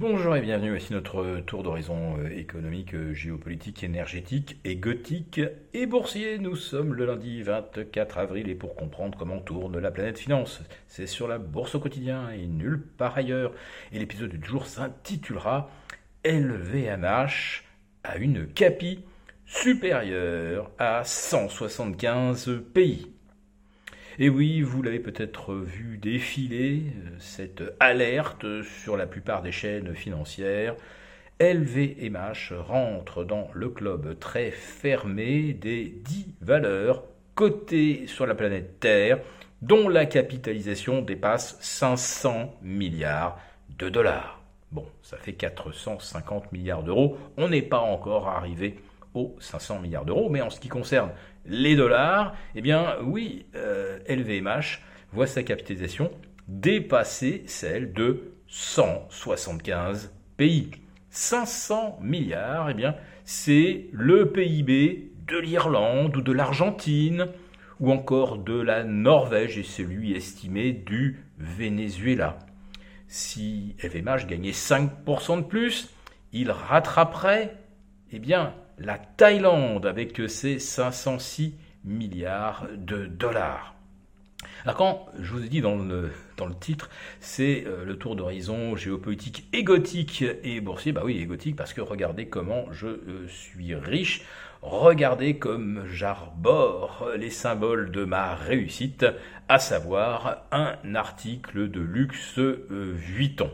Bonjour et bienvenue, voici notre tour d'horizon euh, économique, euh, géopolitique, énergétique et gothique et boursier. Nous sommes le lundi 24 avril et pour comprendre comment tourne la planète finance, c'est sur la bourse au quotidien et nulle part ailleurs. Et l'épisode du jour s'intitulera LVMH à une capi supérieure à 175 pays. Et oui, vous l'avez peut-être vu défiler, euh, cette alerte sur la plupart des chaînes financières. LVMH rentre dans le club très fermé des 10 valeurs cotées sur la planète Terre dont la capitalisation dépasse 500 milliards de dollars. Bon, ça fait 450 milliards d'euros. On n'est pas encore arrivé aux 500 milliards d'euros, mais en ce qui concerne les dollars, eh bien oui, LVMH euh, voit sa capitalisation dépasser celle de 175 pays. 500 milliards, eh bien, c'est le PIB de l'Irlande ou de l'Argentine ou encore de la Norvège et celui estimé du Venezuela. Si LVMH gagnait 5% de plus, il rattraperait eh bien, la Thaïlande avec ses 506 milliards de dollars. Alors quand je vous ai dit dans le, titre, c'est euh, le tour d'horizon géopolitique et gothique et boursier, bah oui, et gothique parce que regardez comment je euh, suis riche, regardez comme j'arbore les symboles de ma réussite, à savoir un article de luxe euh, Vuitton.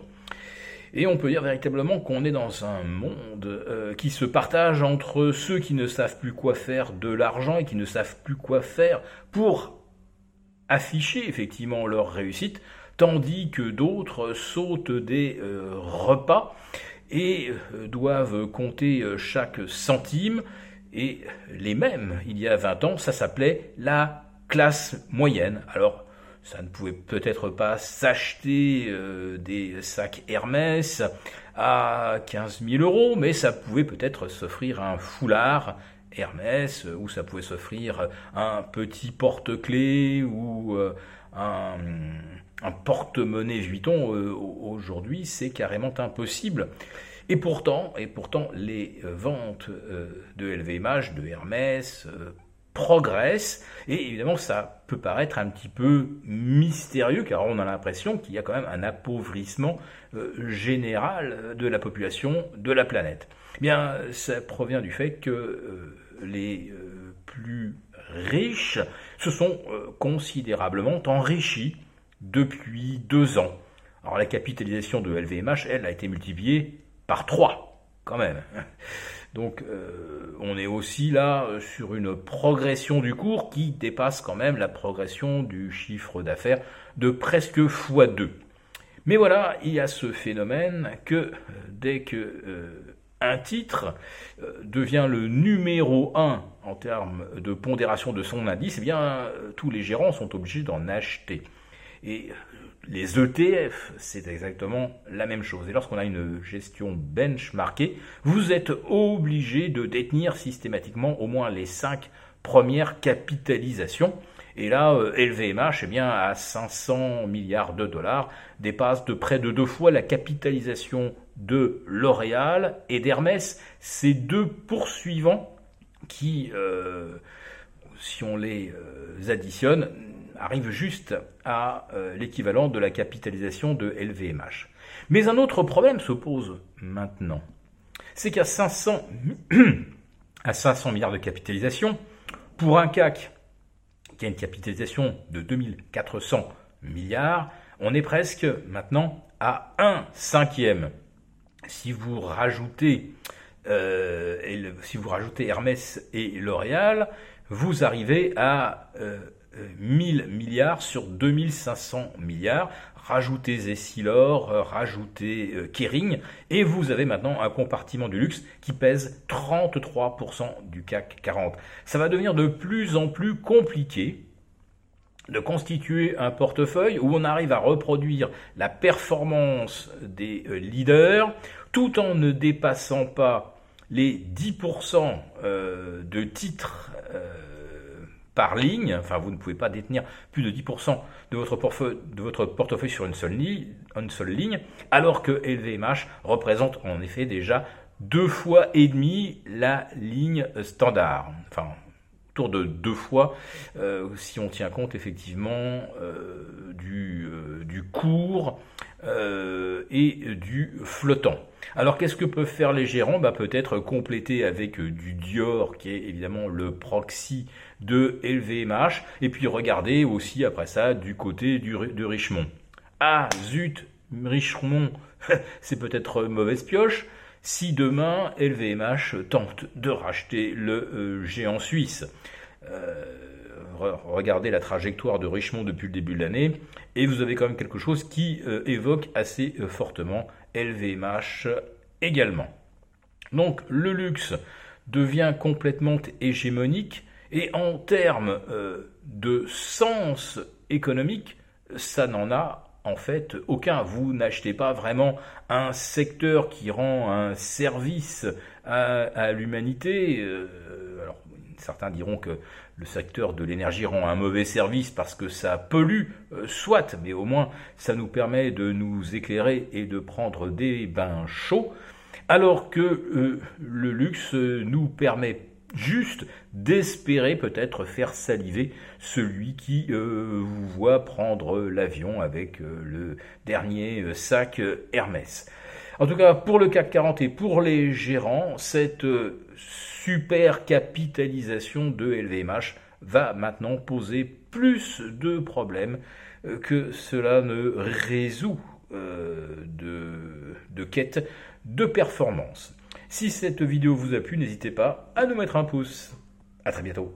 Et on peut dire véritablement qu'on est dans un monde euh, qui se partage entre ceux qui ne savent plus quoi faire de l'argent et qui ne savent plus quoi faire pour afficher effectivement leur réussite, tandis que d'autres sautent des euh, repas et euh, doivent compter chaque centime. Et les mêmes, il y a 20 ans, ça s'appelait la classe moyenne. Alors, ça ne pouvait peut-être pas s'acheter euh, des sacs Hermès à 15 000 euros, mais ça pouvait peut-être s'offrir un foulard Hermès, ou ça pouvait s'offrir un petit porte-clés ou euh, un, porte-monnaie Vuitton. Euh, aujourd'hui, c'est carrément impossible. Et pourtant, et pourtant, les ventes de LVMH, de Hermès, progresse. Et évidemment, ça peut paraître un petit peu mystérieux, car on a l'impression qu'il y a quand même un appauvrissement euh, général de la population de la planète. Eh bien, ça provient du fait que euh, les euh, plus riches se sont considérablement enrichis depuis deux ans. Alors la capitalisation de LVMH, elle, a été multipliée par trois, quand même. Donc euh, on est aussi là euh, sur une progression du cours qui dépasse quand même la progression du chiffre d'affaires de presque x2. Mais voilà, il y a ce phénomène que euh, dès que un titre devient le numéro 1 en termes de pondération de son indice, eh bien tous les gérants sont obligés d'en acheter. Et les ETF, c'est exactement la même chose. Et lorsqu'on a une gestion benchmarkée, vous êtes obligé de détenir systématiquement au moins les 5 premières capitalisations. Et là, LVMH, euh, eh bien, à 500 milliards de dollars, dépasse de près de deux fois la capitalisation de L'Oréal et d'Hermès. Ces deux poursuivants qui, euh, si on les euh, additionne, arrive juste à euh, l'équivalent de la capitalisation de LVMH. Mais un autre problème se pose maintenant. C'est qu'à 500, à 500 milliards de capitalisation, pour un CAC qui a une capitalisation de 2400 milliards, on est presque maintenant à 1 cinquième. Si vous rajoutez, euh, si vous rajoutez Hermès et L'Oréal, vous arrivez à euh, 1000 milliards sur 2500 milliards. Rajoutez Essilor, euh, rajoutez euh, Kering, et vous avez maintenant un compartiment du luxe qui pèse 33% du CAC 40. Ça va devenir de plus en plus compliqué de constituer un portefeuille où on arrive à reproduire la performance des euh, leaders tout en ne dépassant pas les 10% de titres par ligne, enfin vous ne pouvez pas détenir plus de 10% de votre, portefeuille, sur une seule, ligne, alors que LVMH représente en effet déjà deux fois et demi la ligne standard. Autour de deux fois, euh, si on tient compte effectivement euh, du, euh, du cours et du flottant. Alors qu'est-ce que peuvent faire les gérants? Bah, Peut-être compléter avec du Dior, qui est évidemment le proxy de LVMH, et puis regarder aussi après ça du côté de Richemont. Ah zut, Richemont, c'est peut-être mauvaise pioche, si demain LVMH tente de racheter le euh, géant suisse. Euh, regardez la trajectoire de Richemont depuis le début de l'année et vous avez quand même quelque chose qui euh, évoque assez fortement LVMH également. Donc le luxe devient complètement hégémonique et en termes de sens économique, ça n'en a en fait aucun. Vous n'achetez pas vraiment un secteur qui rend un service à, l'humanité. Euh, alors, certains diront que le secteur de l'énergie rend un mauvais service parce que ça pollue, euh, soit, mais au moins ça nous permet de nous éclairer et de prendre des bains chauds, alors que euh, le luxe nous permet juste d'espérer peut-être faire saliver celui qui euh, vous voit prendre l'avion avec euh, le dernier euh, sac Hermès. En tout cas, pour le CAC 40 et pour les gérants, cette super capitalisation de LVMH va maintenant poser plus de problèmes que cela ne résout de quête de performance. Si cette vidéo vous a plu, n'hésitez pas à nous mettre un pouce. A très bientôt.